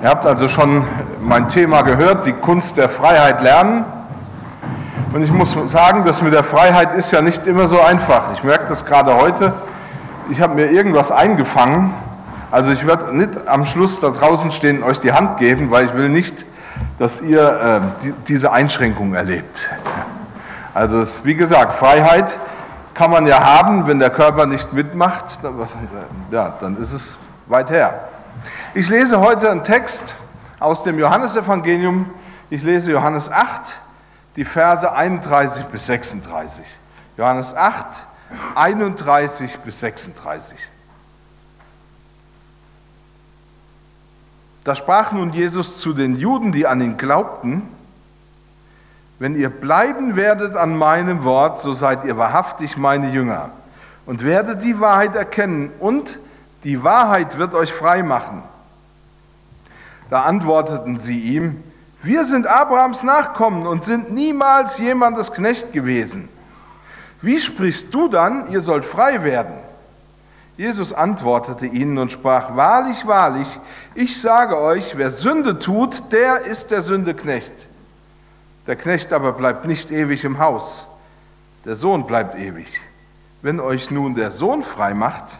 Ihr habt also schon mein Thema gehört, die Kunst der Freiheit lernen. Und ich muss sagen, das mit der Freiheit ist ja nicht immer so einfach. Ich merke das gerade heute. Ich habe mir irgendwas eingefangen. Also ich werde nicht am Schluss da draußen stehen und euch die Hand geben, weil ich will nicht, dass ihr äh, die, diese Einschränkung erlebt. Also es, wie gesagt, Freiheit kann man ja haben, wenn der Körper nicht mitmacht, dann, ja, dann ist es weit her. Ich lese heute einen Text aus dem Johannesevangelium. Ich lese Johannes 8, die Verse 31 bis 36. Johannes 8, 31 bis 36. Da sprach nun Jesus zu den Juden, die an ihn glaubten, wenn ihr bleiben werdet an meinem Wort, so seid ihr wahrhaftig meine Jünger und werdet die Wahrheit erkennen und die Wahrheit wird euch frei machen. Da antworteten sie ihm, wir sind Abrahams Nachkommen und sind niemals jemandes Knecht gewesen. Wie sprichst du dann, ihr sollt frei werden? Jesus antwortete ihnen und sprach, wahrlich, wahrlich, ich sage euch, wer Sünde tut, der ist der Sünde Knecht. Der Knecht aber bleibt nicht ewig im Haus, der Sohn bleibt ewig. Wenn euch nun der Sohn frei macht,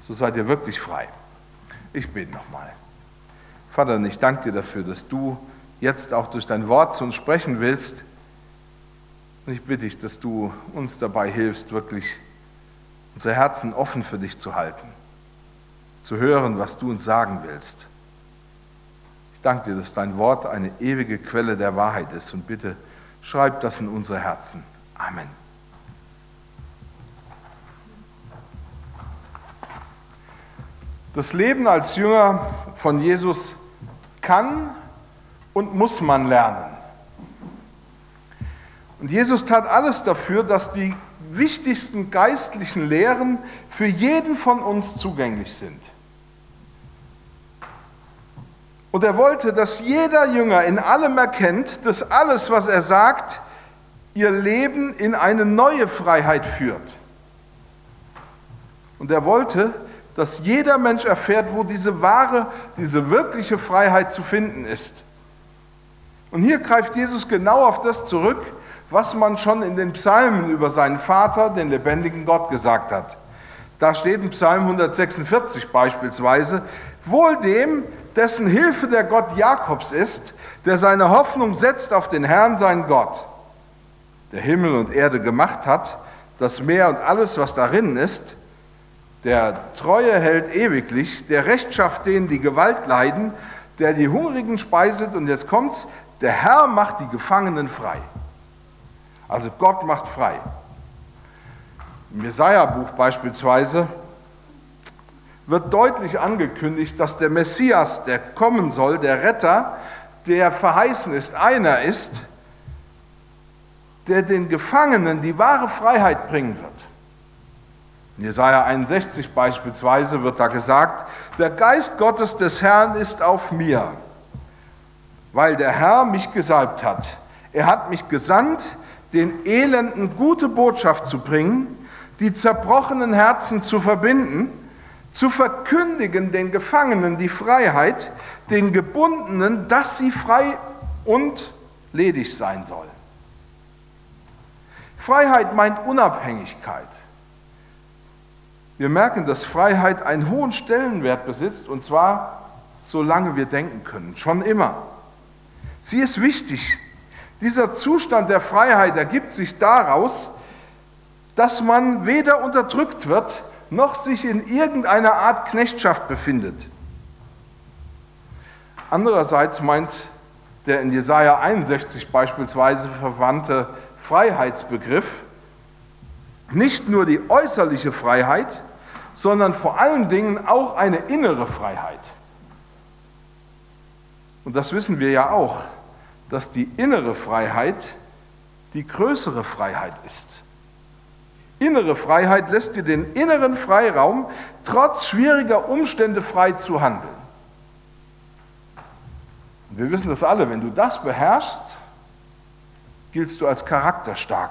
so seid ihr wirklich frei. Ich bete nochmal. Vater, ich danke dir dafür, dass du jetzt auch durch dein Wort zu uns sprechen willst. Und ich bitte dich, dass du uns dabei hilfst, wirklich unsere Herzen offen für dich zu halten, zu hören, was du uns sagen willst. Ich danke dir, dass dein Wort eine ewige Quelle der Wahrheit ist und bitte schreib das in unsere Herzen. Amen. Das Leben als Jünger von Jesus kann und muss man lernen. Und Jesus tat alles dafür, dass die wichtigsten geistlichen Lehren für jeden von uns zugänglich sind. Und er wollte, dass jeder Jünger in allem erkennt, dass alles, was er sagt, ihr Leben in eine neue Freiheit führt. Und er wollte, dass jeder Mensch erfährt, wo diese wahre, diese wirkliche Freiheit zu finden ist. Und hier greift Jesus genau auf das zurück, was man schon in den Psalmen über seinen Vater, den lebendigen Gott, gesagt hat. Da steht in Psalm 146 beispielsweise, wohl dem, dessen Hilfe der Gott Jakobs ist, der seine Hoffnung setzt auf den Herrn, seinen Gott, der Himmel und Erde gemacht hat, das Meer und alles, was darin ist, der Treue hält ewiglich, der Recht schafft denen, die Gewalt leiden, der die Hungrigen speiset und jetzt kommt's, der Herr macht die Gefangenen frei. Also Gott macht frei. Im Jesaja-Buch beispielsweise wird deutlich angekündigt, dass der Messias, der kommen soll, der Retter, der verheißen ist, einer ist, der den Gefangenen die wahre Freiheit bringen wird. In Jesaja 61 beispielsweise wird da gesagt, der Geist Gottes des Herrn ist auf mir, weil der Herr mich gesalbt hat. Er hat mich gesandt, den Elenden gute Botschaft zu bringen, die zerbrochenen Herzen zu verbinden, zu verkündigen den Gefangenen die Freiheit, den Gebundenen, dass sie frei und ledig sein sollen. Freiheit meint Unabhängigkeit. Wir merken, dass Freiheit einen hohen Stellenwert besitzt, und zwar solange wir denken können, schon immer. Sie ist wichtig. Dieser Zustand der Freiheit ergibt sich daraus, dass man weder unterdrückt wird, noch sich in irgendeiner Art Knechtschaft befindet. Andererseits meint der in Jesaja 61 beispielsweise verwandte Freiheitsbegriff nicht nur die äußerliche Freiheit, sondern vor allen Dingen auch eine innere Freiheit. Und das wissen wir ja auch, dass die innere Freiheit die größere Freiheit ist. Innere Freiheit lässt dir den inneren Freiraum, trotz schwieriger Umstände frei zu handeln. Und wir wissen das alle, wenn du das beherrschst, giltst du als charakterstark.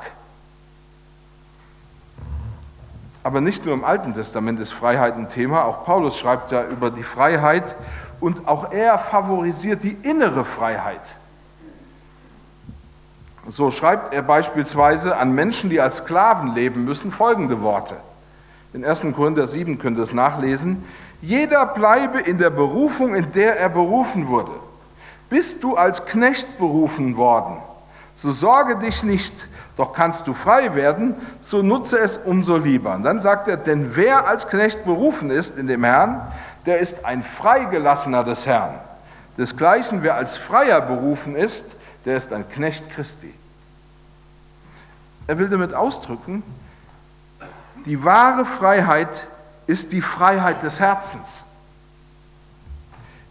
Aber nicht nur im Alten Testament ist Freiheit ein Thema, auch Paulus schreibt ja über die Freiheit und auch er favorisiert die innere Freiheit. So schreibt er beispielsweise an Menschen, die als Sklaven leben müssen, folgende Worte. In 1. Korinther 7 könnt ihr es nachlesen. Jeder bleibe in der Berufung, in der er berufen wurde. Bist du als Knecht berufen worden, so sorge dich nicht, doch kannst du frei werden, so nutze es umso lieber. Und dann sagt er, denn wer als Knecht berufen ist in dem Herrn, der ist ein Freigelassener des Herrn. Desgleichen, wer als Freier berufen ist, der ist ein Knecht Christi. Er will damit ausdrücken, die wahre Freiheit ist die Freiheit des Herzens.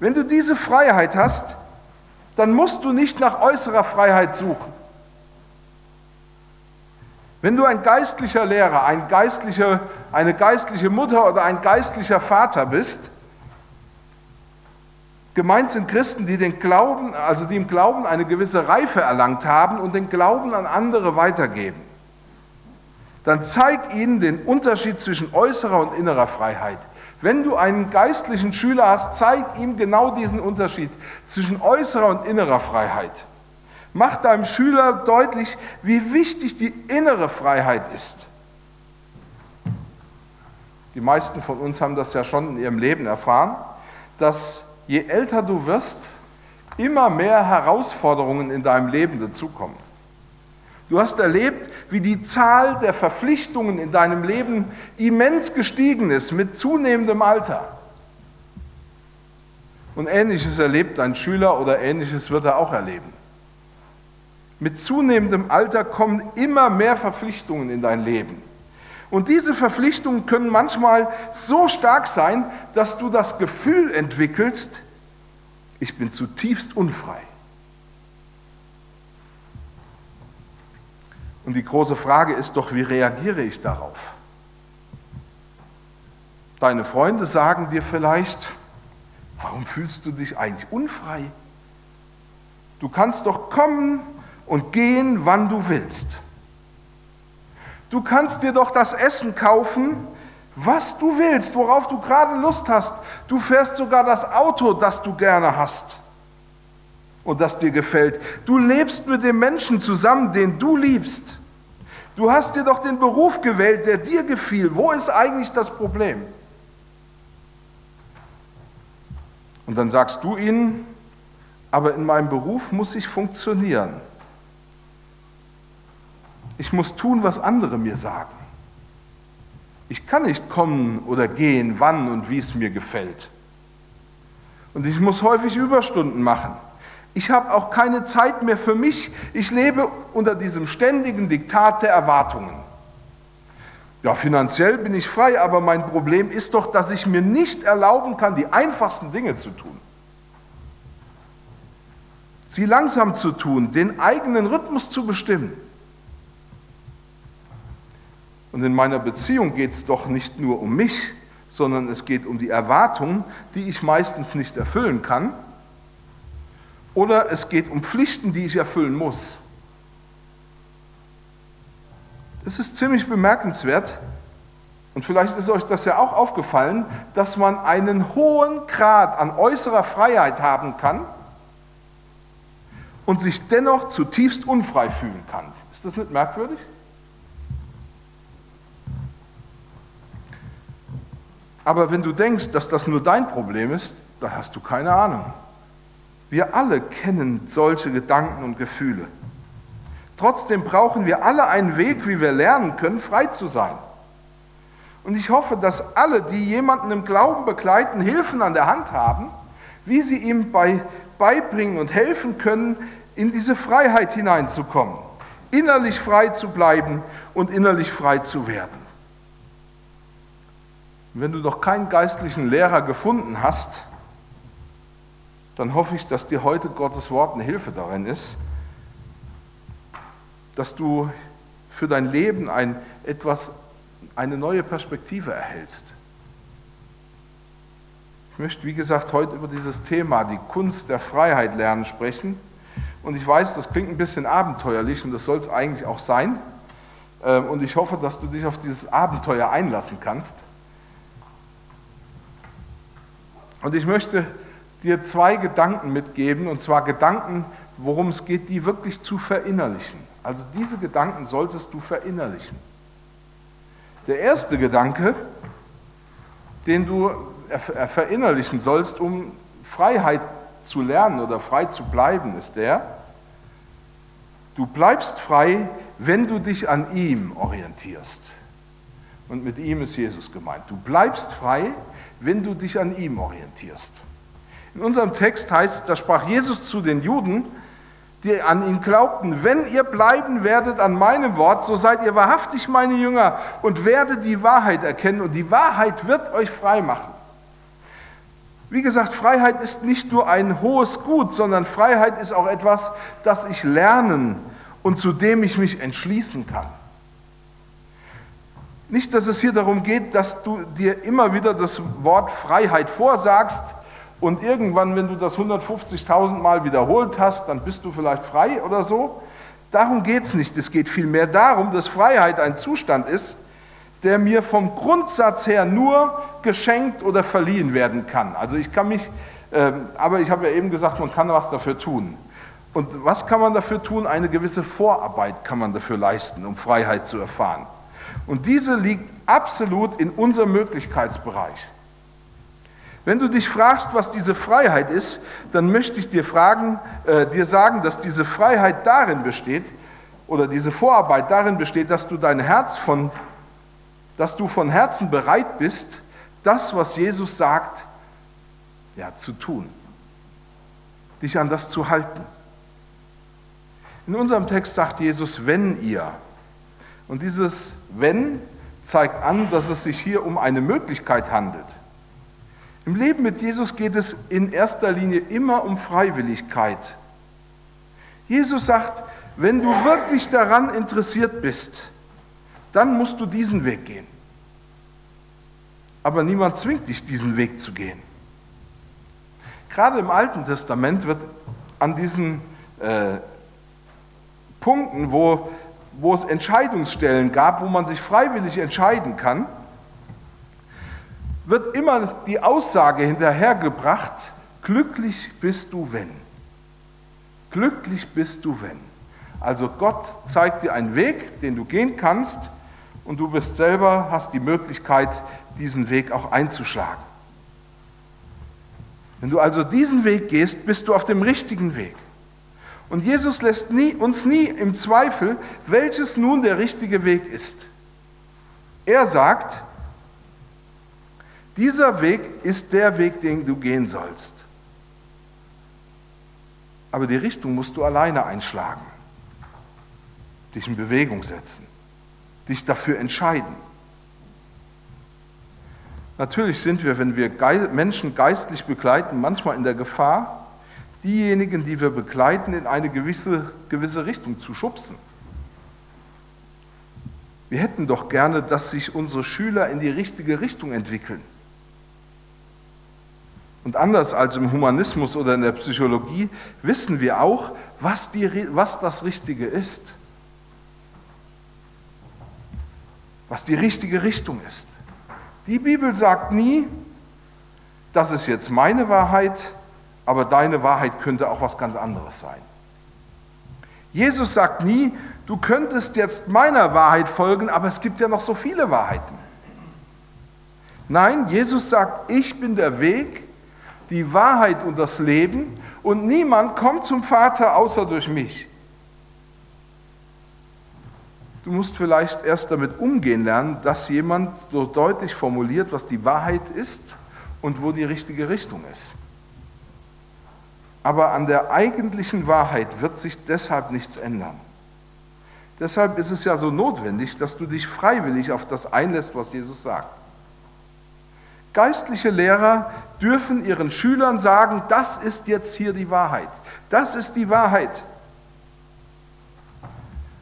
Wenn du diese Freiheit hast, dann musst du nicht nach äußerer Freiheit suchen. Wenn du ein geistlicher Lehrer, ein geistlicher, eine geistliche Mutter oder ein geistlicher Vater bist, gemeint sind Christen, die den Glauben, also die im Glauben eine gewisse Reife erlangt haben und den Glauben an andere weitergeben, dann zeig ihnen den Unterschied zwischen äußerer und innerer Freiheit. Wenn du einen geistlichen Schüler hast, zeig ihm genau diesen Unterschied zwischen äußerer und innerer Freiheit. Mach deinem Schüler deutlich, wie wichtig die innere Freiheit ist. Die meisten von uns haben das ja schon in ihrem Leben erfahren, dass je älter du wirst, immer mehr Herausforderungen in deinem Leben dazukommen. Du hast erlebt, wie die Zahl der Verpflichtungen in deinem Leben immens gestiegen ist mit zunehmendem Alter. Und ähnliches erlebt ein Schüler oder ähnliches wird er auch erleben. Mit zunehmendem Alter kommen immer mehr Verpflichtungen in dein Leben. Und diese Verpflichtungen können manchmal so stark sein, dass du das Gefühl entwickelst, ich bin zutiefst unfrei. Und die große Frage ist doch, wie reagiere ich darauf? Deine Freunde sagen dir vielleicht, warum fühlst du dich eigentlich unfrei? Du kannst doch kommen und gehen, wann du willst. Du kannst dir doch das Essen kaufen, was du willst, worauf du gerade Lust hast. Du fährst sogar das Auto, das du gerne hast und das dir gefällt. Du lebst mit dem Menschen zusammen, den du liebst. Du hast dir doch den Beruf gewählt, der dir gefiel. Wo ist eigentlich das Problem? Und dann sagst du ihnen, aber in meinem Beruf muss ich funktionieren. Ich muss tun, was andere mir sagen. Ich kann nicht kommen oder gehen, wann und wie es mir gefällt. Und ich muss häufig Überstunden machen. Ich habe auch keine Zeit mehr für mich. Ich lebe unter diesem ständigen Diktat der Erwartungen. Ja, finanziell bin ich frei, aber mein Problem ist doch, dass ich mir nicht erlauben kann, die einfachsten Dinge zu tun. Sie langsam zu tun, den eigenen Rhythmus zu bestimmen. Und in meiner Beziehung geht es doch nicht nur um mich, sondern es geht um die Erwartungen, die ich meistens nicht erfüllen kann oder es geht um Pflichten, die ich erfüllen muss. Das ist ziemlich bemerkenswert. Und vielleicht ist euch das ja auch aufgefallen, dass man einen hohen Grad an äußerer Freiheit haben kann und sich dennoch zutiefst unfrei fühlen kann. Ist das nicht merkwürdig? Aber wenn du denkst, dass das nur dein Problem ist, dann hast du keine Ahnung. Wir alle kennen solche Gedanken und Gefühle. Trotzdem brauchen wir alle einen Weg, wie wir lernen können, frei zu sein. Und ich hoffe, dass alle, die jemanden im Glauben begleiten, Hilfen an der Hand haben, wie sie ihm bei, beibringen und helfen können, in diese Freiheit hineinzukommen, innerlich frei zu bleiben und innerlich frei zu werden. wenn du noch keinen geistlichen Lehrer gefunden hast, dann hoffe ich, dass dir heute Gottes Wort eine Hilfe darin ist, dass du für dein Leben ein, etwas, eine neue Perspektive erhältst. Ich möchte, wie gesagt, heute über dieses Thema, die Kunst der Freiheit lernen, sprechen. Und ich weiß, das klingt ein bisschen abenteuerlich und das soll es eigentlich auch sein. Ähm, und ich hoffe, dass du dich auf dieses Abenteuer einlassen kannst. Und ich möchte dir zwei Gedanken mitgeben, und zwar Gedanken, worum es geht, die wirklich zu verinnerlichen. Also diese Gedanken solltest du verinnerlichen. Der erste Gedanke, den du verinnerlichen sollst, um Freiheit zu lernen oder frei zu bleiben, ist der, du bleibst frei, wenn du dich an ihm orientierst. Und mit ihm ist Jesus gemeint. Du bleibst frei, wenn du dich an ihm orientierst. In unserem Text heißt, da sprach Jesus zu den Juden, die an ihn glaubten, wenn ihr bleiben werdet an meinem Wort, so seid ihr wahrhaftig meine Jünger und werdet die Wahrheit erkennen und die Wahrheit wird euch frei machen. Wie gesagt, Freiheit ist nicht nur ein hohes Gut, sondern Freiheit ist auch etwas, das ich lernen und zu dem ich mich entschließen kann. Nicht, dass es hier darum geht, dass du dir immer wieder das Wort Freiheit vorsagst und irgendwann, wenn du das 150.000 Mal wiederholt hast, dann bist du vielleicht frei oder so. Darum geht es nicht. Es geht vielmehr darum, dass Freiheit ein Zustand ist, der mir vom Grundsatz her nur geschenkt oder verliehen werden kann. Also ich kann mich, äh, aber ich habe ja eben gesagt, man kann was dafür tun. Und was kann man dafür tun? Eine gewisse Vorarbeit kann man dafür leisten, um Freiheit zu erfahren. Und diese liegt absolut in unserem Möglichkeitsbereich. Wenn du dich fragst, was diese Freiheit ist, dann möchte ich dir, fragen, äh, dir sagen, dass diese Freiheit darin besteht, oder diese Vorarbeit darin besteht, dass du dein Herz von dass du von Herzen bereit bist, das, was Jesus sagt, ja, zu tun, dich an das zu halten. In unserem Text sagt Jesus, wenn ihr, und dieses wenn zeigt an, dass es sich hier um eine Möglichkeit handelt. Im Leben mit Jesus geht es in erster Linie immer um Freiwilligkeit. Jesus sagt, wenn du wirklich daran interessiert bist, dann musst du diesen Weg gehen. Aber niemand zwingt dich, diesen Weg zu gehen. Gerade im Alten Testament wird an diesen äh, Punkten, wo, wo es Entscheidungsstellen gab, wo man sich freiwillig entscheiden kann, wird immer die Aussage hinterhergebracht, glücklich bist du, wenn. Glücklich bist du, wenn. Also Gott zeigt dir einen Weg, den du gehen kannst, und du bist selber, hast die Möglichkeit, diesen Weg auch einzuschlagen. Wenn du also diesen Weg gehst, bist du auf dem richtigen Weg. Und Jesus lässt nie, uns nie im Zweifel, welches nun der richtige Weg ist. Er sagt, dieser Weg ist der Weg, den du gehen sollst. Aber die Richtung musst du alleine einschlagen, dich in Bewegung setzen dich dafür entscheiden. Natürlich sind wir, wenn wir Menschen geistlich begleiten, manchmal in der Gefahr, diejenigen, die wir begleiten, in eine gewisse, gewisse Richtung zu schubsen. Wir hätten doch gerne, dass sich unsere Schüler in die richtige Richtung entwickeln. Und anders als im Humanismus oder in der Psychologie wissen wir auch, was, die, was das Richtige ist. was die richtige Richtung ist. Die Bibel sagt nie, das ist jetzt meine Wahrheit, aber deine Wahrheit könnte auch was ganz anderes sein. Jesus sagt nie, du könntest jetzt meiner Wahrheit folgen, aber es gibt ja noch so viele Wahrheiten. Nein, Jesus sagt, ich bin der Weg, die Wahrheit und das Leben und niemand kommt zum Vater außer durch mich. Du musst vielleicht erst damit umgehen lernen, dass jemand so deutlich formuliert, was die Wahrheit ist und wo die richtige Richtung ist. Aber an der eigentlichen Wahrheit wird sich deshalb nichts ändern. Deshalb ist es ja so notwendig, dass du dich freiwillig auf das einlässt, was Jesus sagt. Geistliche Lehrer dürfen ihren Schülern sagen, das ist jetzt hier die Wahrheit. Das ist die Wahrheit.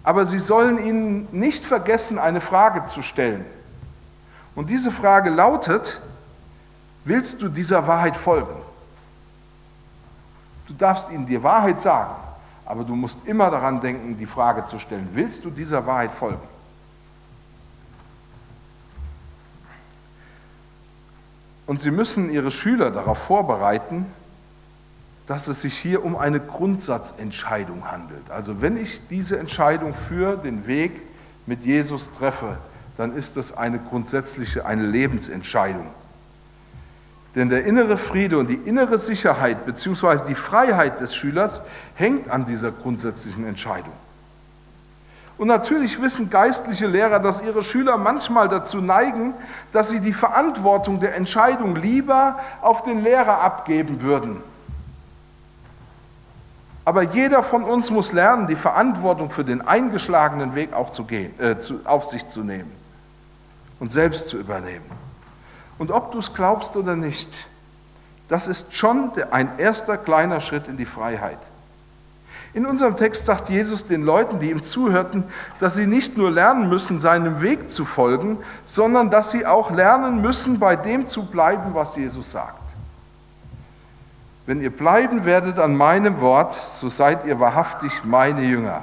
Aber sie sollen ihnen nicht vergessen, eine Frage zu stellen. Und diese Frage lautet, willst du dieser Wahrheit folgen? Du darfst ihnen die Wahrheit sagen, aber du musst immer daran denken, die Frage zu stellen, willst du dieser Wahrheit folgen? Und sie müssen ihre Schüler darauf vorbereiten, dass es sich hier um eine Grundsatzentscheidung handelt. Also wenn ich diese Entscheidung für den Weg mit Jesus treffe, dann ist das eine grundsätzliche, eine Lebensentscheidung. Denn der innere Friede und die innere Sicherheit bzw. die Freiheit des Schülers hängt an dieser grundsätzlichen Entscheidung. Und natürlich wissen geistliche Lehrer, dass ihre Schüler manchmal dazu neigen, dass sie die Verantwortung der Entscheidung lieber auf den Lehrer abgeben würden. Aber jeder von uns muss lernen, die Verantwortung für den eingeschlagenen Weg auch zu gehen, äh, zu, auf sich zu nehmen und selbst zu übernehmen. Und ob du es glaubst oder nicht, das ist schon ein erster kleiner Schritt in die Freiheit. In unserem Text sagt Jesus den Leuten, die ihm zuhörten, dass sie nicht nur lernen müssen, seinem Weg zu folgen, sondern dass sie auch lernen müssen, bei dem zu bleiben, was Jesus sagt. Wenn ihr bleiben werdet an meinem Wort, so seid ihr wahrhaftig meine Jünger.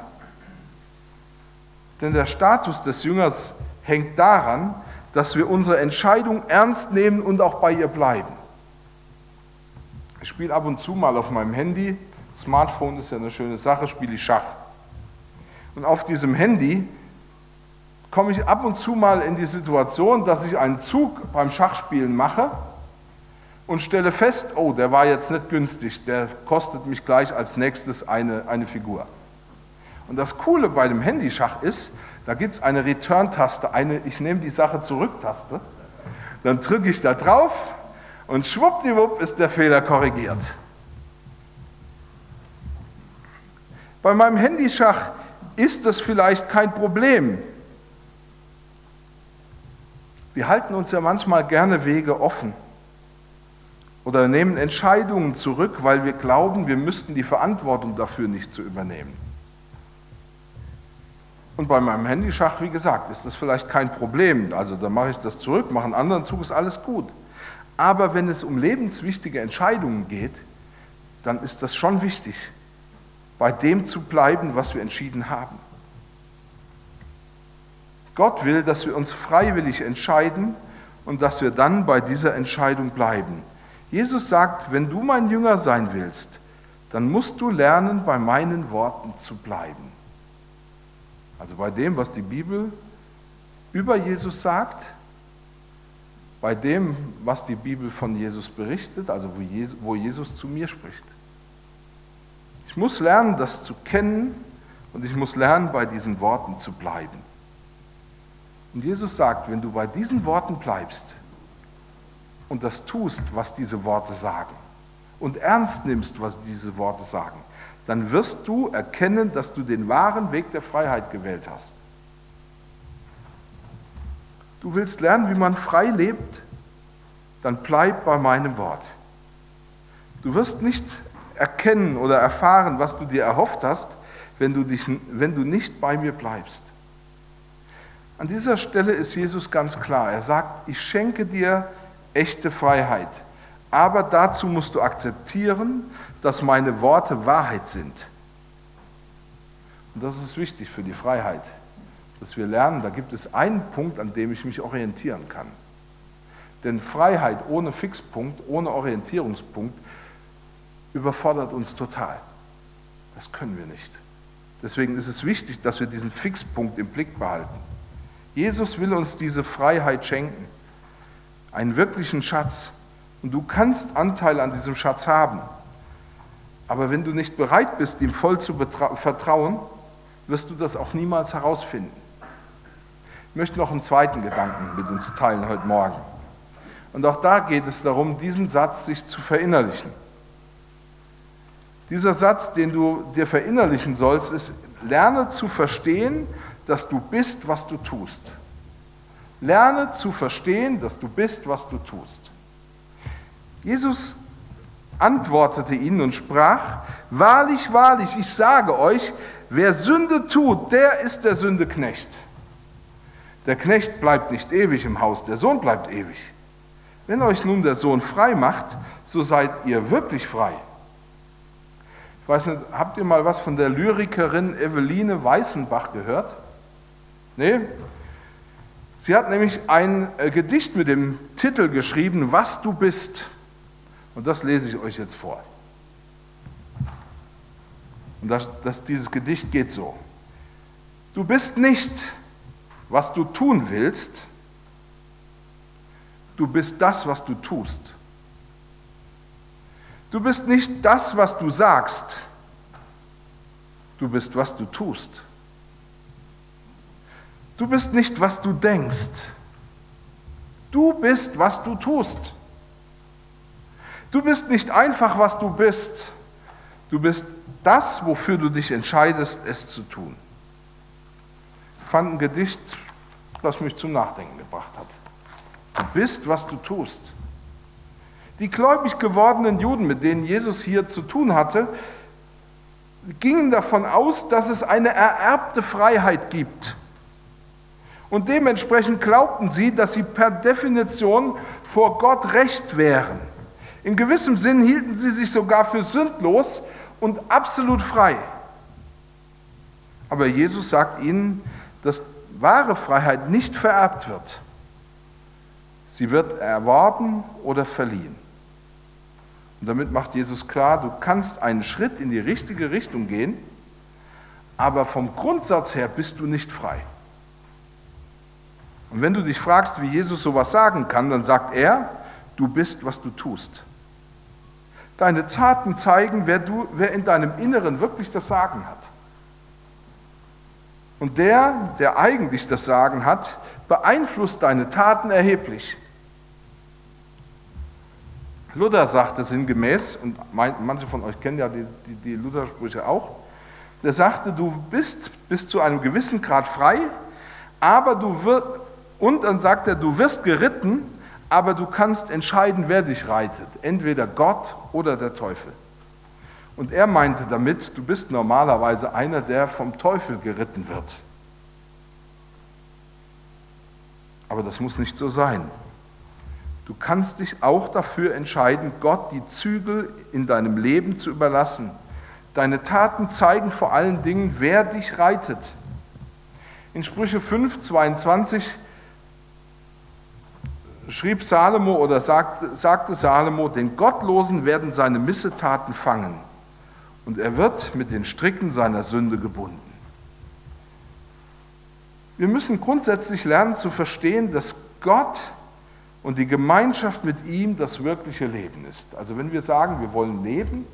Denn der Status des Jüngers hängt daran, dass wir unsere Entscheidung ernst nehmen und auch bei ihr bleiben. Ich spiele ab und zu mal auf meinem Handy Smartphone ist ja eine schöne Sache, spiele ich Schach. Und auf diesem Handy komme ich ab und zu mal in die Situation, dass ich einen Zug beim Schachspielen mache und stelle fest, oh, der war jetzt nicht günstig, der kostet mich gleich als nächstes eine, eine Figur. Und das Coole bei dem Handyschach ist, da gibt es eine Return-Taste, eine Ich nehme die Sache zurück-Taste. Dann drücke ich da drauf und schwuppdiwupp ist der Fehler korrigiert. Bei meinem Handyschach ist das vielleicht kein Problem. Wir halten uns ja manchmal gerne Wege offen oder nehmen Entscheidungen zurück, weil wir glauben, wir müssten die Verantwortung dafür nicht zu übernehmen. Und bei meinem Handyschach, wie gesagt, ist das vielleicht kein Problem. Also da mache ich das zurück, mache einen anderen Zug, ist alles gut. Aber wenn es um lebenswichtige Entscheidungen geht, dann ist das schon wichtig, bei dem zu bleiben, was wir entschieden haben. Gott will, dass wir uns freiwillig entscheiden und dass wir dann bei dieser Entscheidung bleiben. Jesus sagt, wenn du mein Jünger sein willst, dann musst du lernen, bei meinen Worten zu bleiben. Also bei dem, was die Bibel über Jesus sagt, bei dem, was die Bibel von Jesus berichtet, also wo Jesus zu mir spricht. Ich muss lernen, das zu kennen und ich muss lernen, bei diesen Worten zu bleiben. Und Jesus sagt, wenn du bei diesen Worten bleibst und das tust, was diese Worte sagen, und ernst nimmst, was diese Worte sagen, dann wirst du erkennen, dass du den wahren Weg der Freiheit gewählt hast. Du willst lernen, wie man frei lebt, dann bleib bei meinem Wort. Du wirst nicht erkennen oder erfahren, was du dir erhofft hast, wenn du, dich, wenn du nicht bei mir bleibst. An dieser Stelle ist Jesus ganz klar. Er sagt, ich schenke dir echte Freiheit, aber dazu musst du akzeptieren, dass meine Worte Wahrheit sind. Und das ist wichtig für die Freiheit, dass wir lernen, da gibt es einen Punkt, an dem ich mich orientieren kann. Denn Freiheit ohne Fixpunkt, ohne Orientierungspunkt überfordert uns total. Das können wir nicht. Deswegen ist es wichtig, dass wir diesen Fixpunkt im Blick behalten. Jesus will uns diese Freiheit schenken, einen wirklichen Schatz. Und du kannst Anteil an diesem Schatz haben. Aber wenn du nicht bereit bist, ihm voll zu vertrauen, wirst du das auch niemals herausfinden. Ich möchte noch einen zweiten Gedanken mit uns teilen heute Morgen. Und auch da geht es darum, diesen Satz sich zu verinnerlichen. Dieser Satz, den du dir verinnerlichen sollst, ist, lerne zu verstehen, dass du bist, was du tust. Lerne zu verstehen, dass du bist, was du tust. Jesus antwortete ihnen und sprach, wahrlich, wahrlich, ich sage euch, wer Sünde tut, der ist der Sünde Knecht. Der Knecht bleibt nicht ewig im Haus, der Sohn bleibt ewig. Wenn euch nun der Sohn frei macht, so seid ihr wirklich frei. Ich weiß nicht, habt ihr mal was von der Lyrikerin Eveline Weißenbach gehört? Nee? Sie hat nämlich ein äh, Gedicht mit dem Titel geschrieben, Was du bist. Und das lese ich euch jetzt vor. Und das, das, dieses Gedicht geht so. Du bist nicht, was du tun willst, du bist das, was du tust. Du bist nicht das, was du sagst, du bist, was du tust. Du bist nicht, was du denkst. Du bist, was du tust. Du bist nicht einfach, was du bist. Du bist das, wofür du dich entscheidest, es zu tun. Ich fand ein Gedicht, das mich zum Nachdenken gebracht hat. Du bist, was du tust. Die gläubig gewordenen Juden, mit denen Jesus hier zu tun hatte, gingen davon aus, dass es eine ererbte Freiheit gibt. Und dementsprechend glaubten sie, dass sie per Definition vor Gott recht wären. In gewissem Sinn hielten sie sich sogar für sündlos und absolut frei. Aber Jesus sagt ihnen, dass wahre Freiheit nicht vererbt wird. Sie wird erworben oder verliehen. Und damit macht Jesus klar, du kannst einen Schritt in die richtige Richtung gehen, aber vom Grundsatz her bist du nicht frei. Und wenn du dich fragst, wie Jesus sowas sagen kann, dann sagt er, du bist, was du tust. Deine Taten zeigen, wer, du, wer in deinem Inneren wirklich das Sagen hat. Und der, der eigentlich das Sagen hat, beeinflusst deine Taten erheblich. Luther sagte sinngemäß, und manche von euch kennen ja die, die, die Luther-Sprüche auch, der sagte, du bist bis zu einem gewissen Grad frei, aber du wirst, und dann sagt er, du wirst geritten, aber du kannst entscheiden, wer dich reitet, entweder Gott oder der Teufel. Und er meinte damit, du bist normalerweise einer, der vom Teufel geritten wird. Aber das muss nicht so sein. Du kannst dich auch dafür entscheiden, Gott die Zügel in deinem Leben zu überlassen. Deine Taten zeigen vor allen Dingen, wer dich reitet. In Sprüche 5, 22 schrieb Salomo oder sagte, sagte Salomo, den Gottlosen werden seine Missetaten fangen und er wird mit den Stricken seiner Sünde gebunden. Wir müssen grundsätzlich lernen zu verstehen, dass Gott und die Gemeinschaft mit ihm das wirkliche Leben ist. Also wenn wir sagen, wir wollen leben,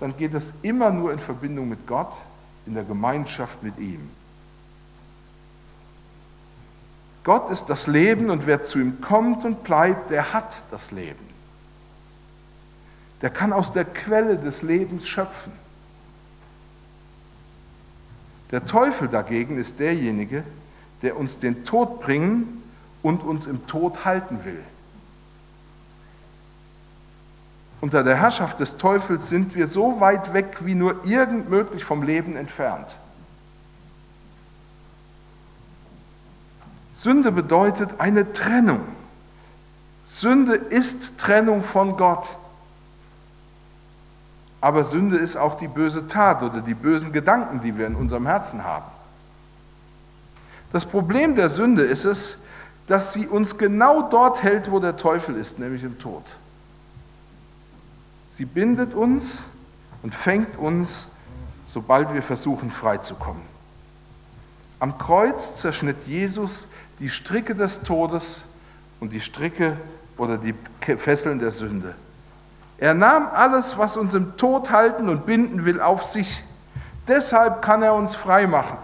dann geht es immer nur in Verbindung mit Gott, in der Gemeinschaft mit ihm. Gott ist das Leben und wer zu ihm kommt und bleibt, der hat das Leben. Der kann aus der Quelle des Lebens schöpfen. Der Teufel dagegen ist derjenige, der uns den Tod bringen und uns im Tod halten will. Unter der Herrschaft des Teufels sind wir so weit weg wie nur irgend möglich vom Leben entfernt. Sünde bedeutet eine Trennung. Sünde ist Trennung von Gott. Aber Sünde ist auch die böse Tat oder die bösen Gedanken, die wir in unserem Herzen haben. Das Problem der Sünde ist es, dass sie uns genau dort hält, wo der Teufel ist, nämlich im Tod. Sie bindet uns und fängt uns, sobald wir versuchen, freizukommen. Am Kreuz zerschnitt Jesus die Stricke des Todes und die Stricke oder die Fesseln der Sünde. Er nahm alles, was uns im Tod halten und binden will, auf sich. Deshalb kann er uns frei machen.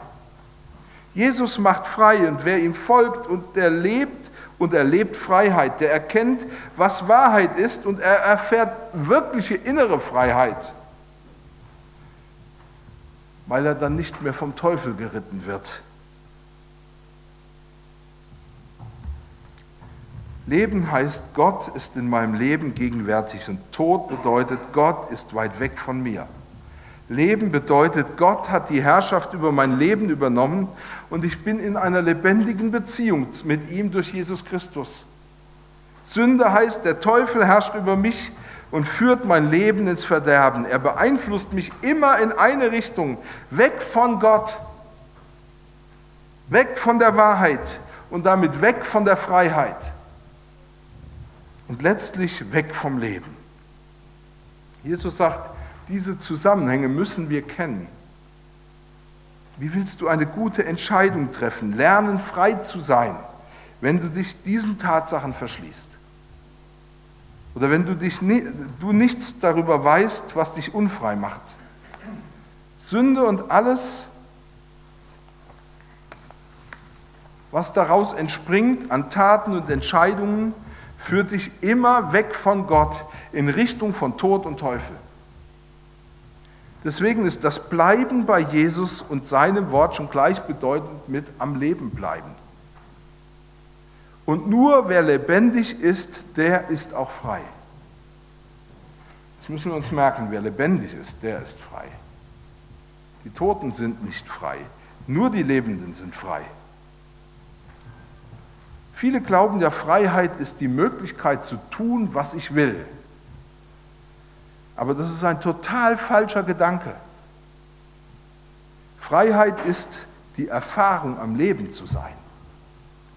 Jesus macht frei und wer ihm folgt und der lebt und erlebt Freiheit, der erkennt, was Wahrheit ist und er erfährt wirkliche innere Freiheit, weil er dann nicht mehr vom Teufel geritten wird. Leben heißt, Gott ist in meinem Leben gegenwärtig und Tod bedeutet, Gott ist weit weg von mir. Leben bedeutet, Gott hat die Herrschaft über mein Leben übernommen und ich bin in einer lebendigen Beziehung mit ihm durch Jesus Christus. Sünde heißt, der Teufel herrscht über mich und führt mein Leben ins Verderben. Er beeinflusst mich immer in eine Richtung, weg von Gott, weg von der Wahrheit und damit weg von der Freiheit und letztlich weg vom Leben. Jesus sagt, diese Zusammenhänge müssen wir kennen. Wie willst du eine gute Entscheidung treffen, lernen, frei zu sein, wenn du dich diesen Tatsachen verschließt? Oder wenn du, dich, du nichts darüber weißt, was dich unfrei macht? Sünde und alles, was daraus entspringt an Taten und Entscheidungen, führt dich immer weg von Gott in Richtung von Tod und Teufel. Deswegen ist das Bleiben bei Jesus und seinem Wort schon gleichbedeutend mit am Leben bleiben. Und nur wer lebendig ist, der ist auch frei. Das müssen wir uns merken, wer lebendig ist, der ist frei. Die Toten sind nicht frei, nur die Lebenden sind frei. Viele glauben, ja, Freiheit ist die Möglichkeit zu tun, was ich will. Aber das ist ein total falscher Gedanke. Freiheit ist die Erfahrung am Leben zu sein.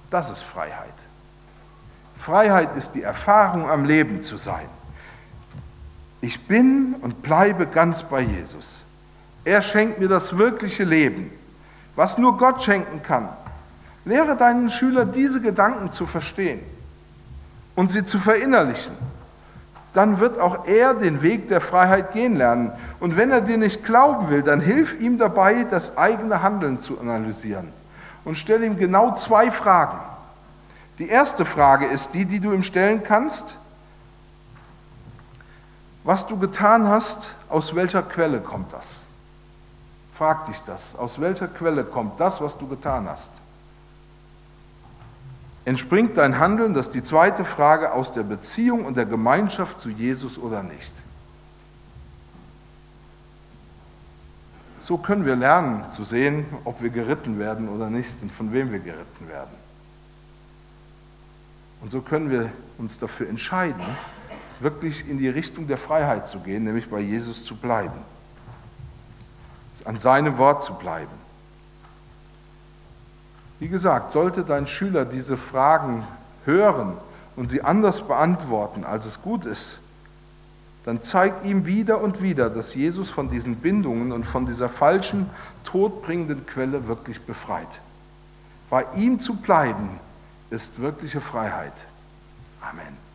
Das ist Freiheit. Freiheit ist die Erfahrung am Leben zu sein. Ich bin und bleibe ganz bei Jesus. Er schenkt mir das wirkliche Leben, was nur Gott schenken kann. Lehre deinen Schüler diese Gedanken zu verstehen und sie zu verinnerlichen dann wird auch er den Weg der Freiheit gehen lernen. Und wenn er dir nicht glauben will, dann hilf ihm dabei, das eigene Handeln zu analysieren. Und stell ihm genau zwei Fragen. Die erste Frage ist die, die du ihm stellen kannst. Was du getan hast, aus welcher Quelle kommt das? Frag dich das. Aus welcher Quelle kommt das, was du getan hast? Entspringt dein Handeln, das ist die zweite Frage, aus der Beziehung und der Gemeinschaft zu Jesus oder nicht? So können wir lernen zu sehen, ob wir geritten werden oder nicht und von wem wir geritten werden. Und so können wir uns dafür entscheiden, wirklich in die Richtung der Freiheit zu gehen, nämlich bei Jesus zu bleiben, an seinem Wort zu bleiben. Wie gesagt, sollte dein Schüler diese Fragen hören und sie anders beantworten, als es gut ist, dann zeigt ihm wieder und wieder, dass Jesus von diesen Bindungen und von dieser falschen, todbringenden Quelle wirklich befreit. Bei ihm zu bleiben, ist wirkliche Freiheit. Amen.